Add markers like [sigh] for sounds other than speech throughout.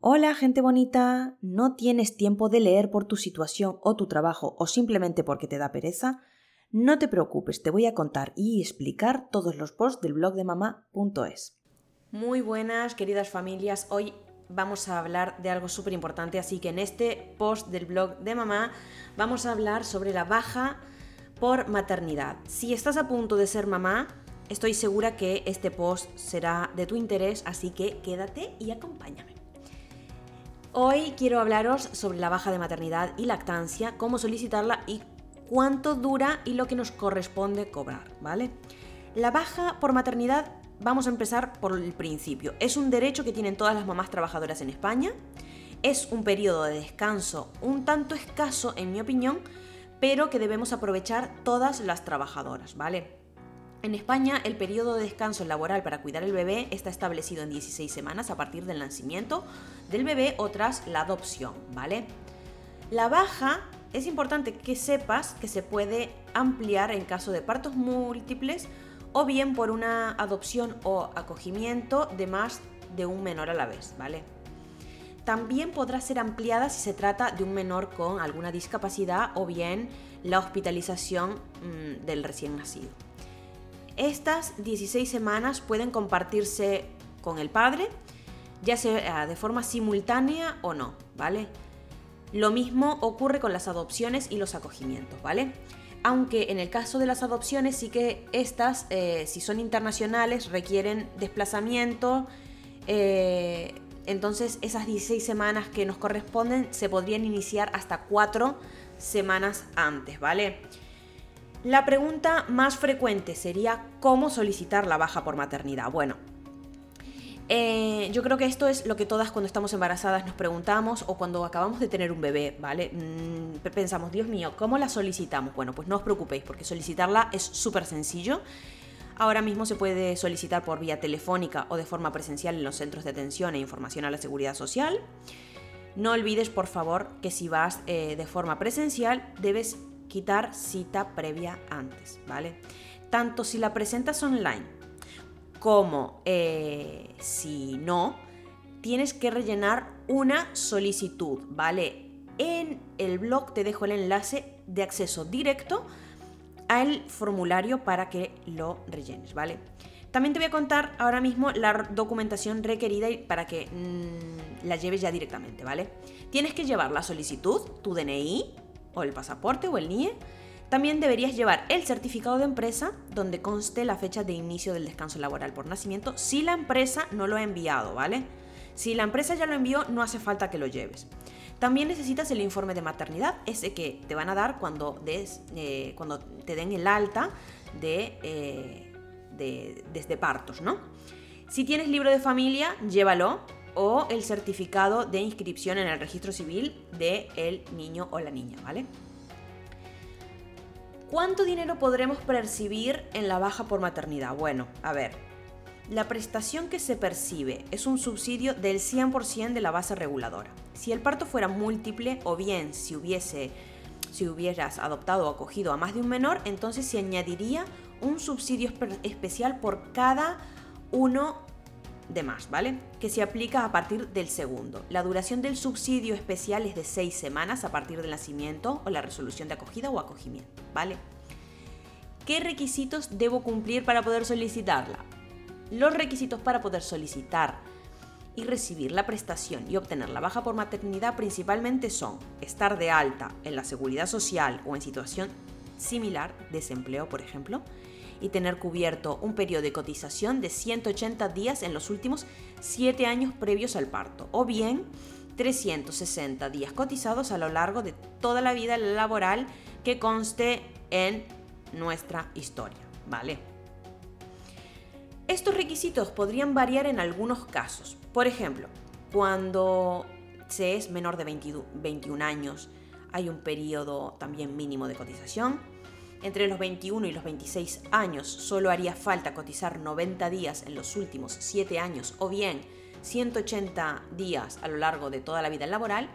Hola, gente bonita. ¿No tienes tiempo de leer por tu situación o tu trabajo o simplemente porque te da pereza? No te preocupes, te voy a contar y explicar todos los posts del blog de mamá.es. Muy buenas, queridas familias. Hoy vamos a hablar de algo súper importante, así que en este post del blog de mamá vamos a hablar sobre la baja por maternidad. Si estás a punto de ser mamá, estoy segura que este post será de tu interés, así que quédate y acompáñame. Hoy quiero hablaros sobre la baja de maternidad y lactancia, cómo solicitarla y cuánto dura y lo que nos corresponde cobrar, ¿vale? La baja por maternidad, vamos a empezar por el principio. Es un derecho que tienen todas las mamás trabajadoras en España. Es un periodo de descanso un tanto escaso, en mi opinión, pero que debemos aprovechar todas las trabajadoras, ¿vale? En España, el periodo de descanso laboral para cuidar el bebé está establecido en 16 semanas a partir del nacimiento del bebé o tras la adopción, ¿vale? La baja es importante que sepas que se puede ampliar en caso de partos múltiples o bien por una adopción o acogimiento de más de un menor a la vez, ¿vale? También podrá ser ampliada si se trata de un menor con alguna discapacidad o bien la hospitalización mm, del recién nacido. Estas 16 semanas pueden compartirse con el padre, ya sea de forma simultánea o no, ¿vale? Lo mismo ocurre con las adopciones y los acogimientos, ¿vale? Aunque en el caso de las adopciones sí que estas, eh, si son internacionales, requieren desplazamiento, eh, entonces esas 16 semanas que nos corresponden se podrían iniciar hasta 4 semanas antes, ¿vale? La pregunta más frecuente sería cómo solicitar la baja por maternidad. Bueno, eh, yo creo que esto es lo que todas cuando estamos embarazadas nos preguntamos o cuando acabamos de tener un bebé, ¿vale? Mm, pensamos, Dios mío, ¿cómo la solicitamos? Bueno, pues no os preocupéis porque solicitarla es súper sencillo. Ahora mismo se puede solicitar por vía telefónica o de forma presencial en los centros de atención e información a la seguridad social. No olvides, por favor, que si vas eh, de forma presencial debes quitar cita previa antes, ¿vale? Tanto si la presentas online como eh, si no, tienes que rellenar una solicitud, ¿vale? En el blog te dejo el enlace de acceso directo al formulario para que lo rellenes, ¿vale? También te voy a contar ahora mismo la documentación requerida para que mm, la lleves ya directamente, ¿vale? Tienes que llevar la solicitud, tu DNI, o el pasaporte o el NIE. También deberías llevar el certificado de empresa donde conste la fecha de inicio del descanso laboral por nacimiento si la empresa no lo ha enviado, ¿vale? Si la empresa ya lo envió, no hace falta que lo lleves. También necesitas el informe de maternidad, ese que te van a dar cuando, eh, cuando te den el alta de, eh, de, desde partos, ¿no? Si tienes libro de familia, llévalo o el certificado de inscripción en el registro civil del el niño o la niña, ¿vale? ¿Cuánto dinero podremos percibir en la baja por maternidad? Bueno, a ver, la prestación que se percibe es un subsidio del 100% de la base reguladora. Si el parto fuera múltiple o bien si hubiese si hubieras adoptado o acogido a más de un menor, entonces se añadiría un subsidio especial por cada uno de más, ¿vale? Que se aplica a partir del segundo. La duración del subsidio especial es de seis semanas a partir del nacimiento o la resolución de acogida o acogimiento, ¿vale? ¿Qué requisitos debo cumplir para poder solicitarla? Los requisitos para poder solicitar y recibir la prestación y obtener la baja por maternidad principalmente son estar de alta en la seguridad social o en situación similar, desempleo por ejemplo, y tener cubierto un periodo de cotización de 180 días en los últimos 7 años previos al parto, o bien 360 días cotizados a lo largo de toda la vida laboral que conste en nuestra historia, ¿vale? Estos requisitos podrían variar en algunos casos. Por ejemplo, cuando se es menor de 21 años, hay un periodo también mínimo de cotización entre los 21 y los 26 años solo haría falta cotizar 90 días en los últimos 7 años o bien 180 días a lo largo de toda la vida laboral.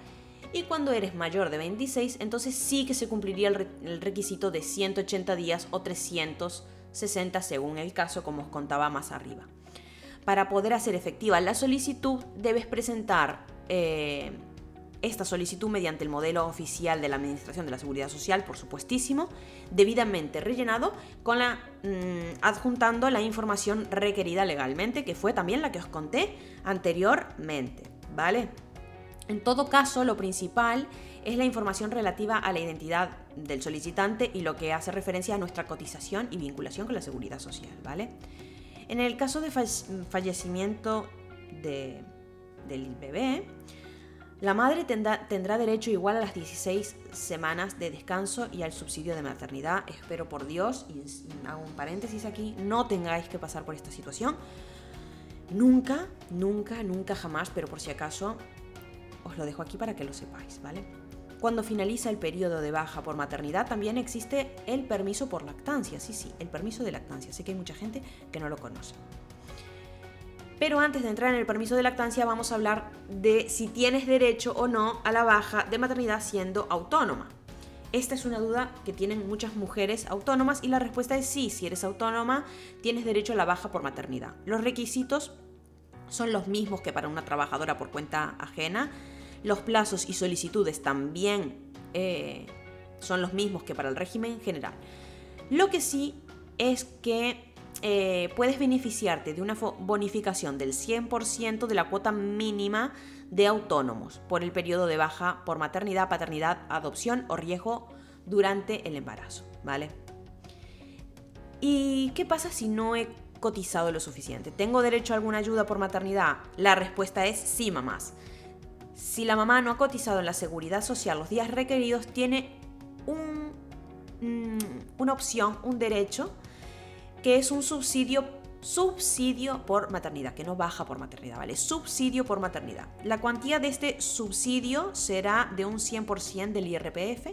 Y cuando eres mayor de 26, entonces sí que se cumpliría el, requisito de 180 días o 360 según el caso, como os contaba más arriba. Para poder hacer efectiva la solicitud, debes presentar eh, esta solicitud mediante el modelo oficial de la Administración de la Seguridad Social, por supuestísimo, debidamente rellenado, con mm, adjuntando la información requerida legalmente, que fue también la que os conté anteriormente, ¿vale? En todo caso, lo principal es la información relativa a la identidad del solicitante y lo que hace referencia a nuestra cotización y vinculación con la seguridad social, ¿vale? En el caso de fallecimiento del bebé, la madre tendrá, derecho igual a las 16 semanas de descanso y al subsidio de maternidad. Espero por Dios, y hago un paréntesis aquí, no tengáis que pasar por esta situación. Nunca, nunca, nunca jamás, pero por si acaso, os lo dejo aquí para que lo sepáis, ¿vale? Cuando finaliza el periodo de baja por maternidad también existe el permiso por lactancia, sí, sí, el permiso de lactancia. Sé que hay mucha gente que no lo conoce. Pero antes de entrar en el permiso de lactancia vamos a hablar de si tienes derecho o no a la baja de maternidad siendo autónoma. Esta es una duda que tienen muchas mujeres autónomas y la respuesta es sí, si eres autónoma tienes derecho a la baja por maternidad. Los requisitos son los mismos que para una trabajadora por cuenta ajena. Los plazos y solicitudes también eh, son los mismos que para el régimen general. Lo que sí es que eh, puedes beneficiarte de una bonificación del 100% de la cuota mínima de autónomos por el periodo de baja por maternidad, paternidad, adopción o riesgo durante el embarazo, ¿vale? ¿Y qué pasa si no he cotizado lo suficiente? ¿Tengo derecho a alguna ayuda por maternidad? La respuesta es sí, mamás. Si la mamá no ha cotizado en la seguridad social los días requeridos, tiene mm, una opción, un derecho que es un subsidio subsidio por maternidad, que no baja por maternidad, ¿vale? Subsidio por maternidad. La cuantía de este subsidio será de un 100% del IRPF.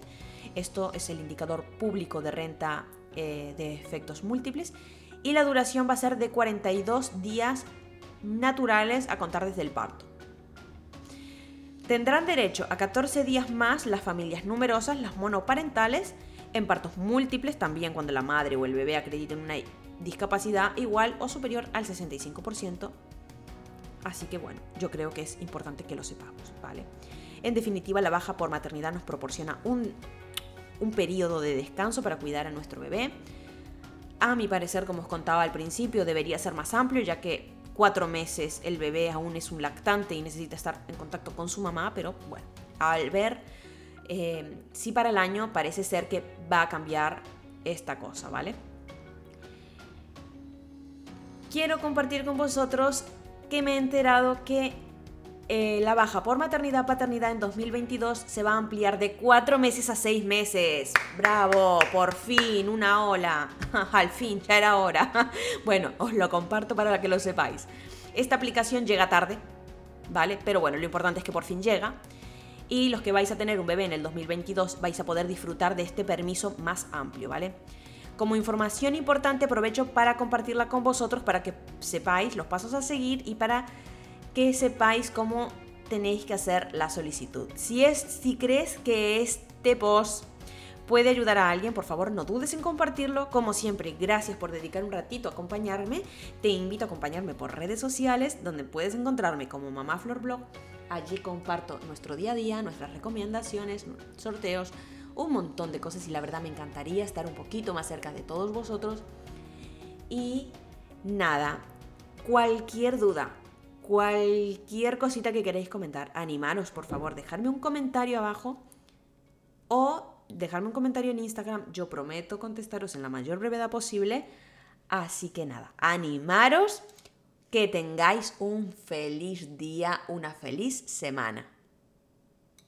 Esto es el indicador público de renta eh, de efectos múltiples. Y la duración va a ser de 42 días naturales a contar desde el parto. Tendrán derecho a 14 días más las familias numerosas, las monoparentales, en partos múltiples, también cuando la madre o el bebé acrediten una discapacidad igual o superior al 65%. Así que bueno, yo creo que es importante que lo sepamos, ¿vale? En definitiva, la baja por maternidad nos proporciona un, un periodo de descanso para cuidar a nuestro bebé. A mi parecer, como os contaba al principio, debería ser más amplio, ya que cuatro meses el bebé aún es un lactante y necesita estar en contacto con su mamá, pero bueno, al ver eh, si para el año parece ser que va a cambiar esta cosa, ¿vale? Quiero compartir con vosotros que me he enterado que eh, la baja por maternidad paternidad en 2022 se va a ampliar de cuatro meses a seis meses. ¡Bravo! Por fin, una ola. [laughs] Al fin, ya era hora. [laughs] bueno, os lo comparto para que lo sepáis. Esta aplicación llega tarde, ¿vale? Pero bueno, lo importante es que por fin llega y los que vais a tener un bebé en el 2022 vais a poder disfrutar de este permiso más amplio, ¿vale? Como información importante aprovecho para compartirla con vosotros para que sepáis los pasos a seguir y para que sepáis cómo tenéis que hacer la solicitud. Si, es, si crees que este post puede ayudar a alguien, por favor no dudes en compartirlo. Como siempre, gracias por dedicar un ratito a acompañarme. Te invito a acompañarme por redes sociales, donde puedes encontrarme como Mamá Flor Blog Allí comparto nuestro día a día, nuestras recomendaciones, sorteos, un montón de cosas y la verdad me encantaría estar un poquito más cerca de todos vosotros. Y nada, cualquier duda, cualquier cosita que queréis comentar, animaros por favor, dejadme un comentario abajo o dejadme un comentario en Instagram. Yo prometo contestaros en la mayor brevedad posible. Así que nada, animaros que tengáis un feliz día, una feliz semana.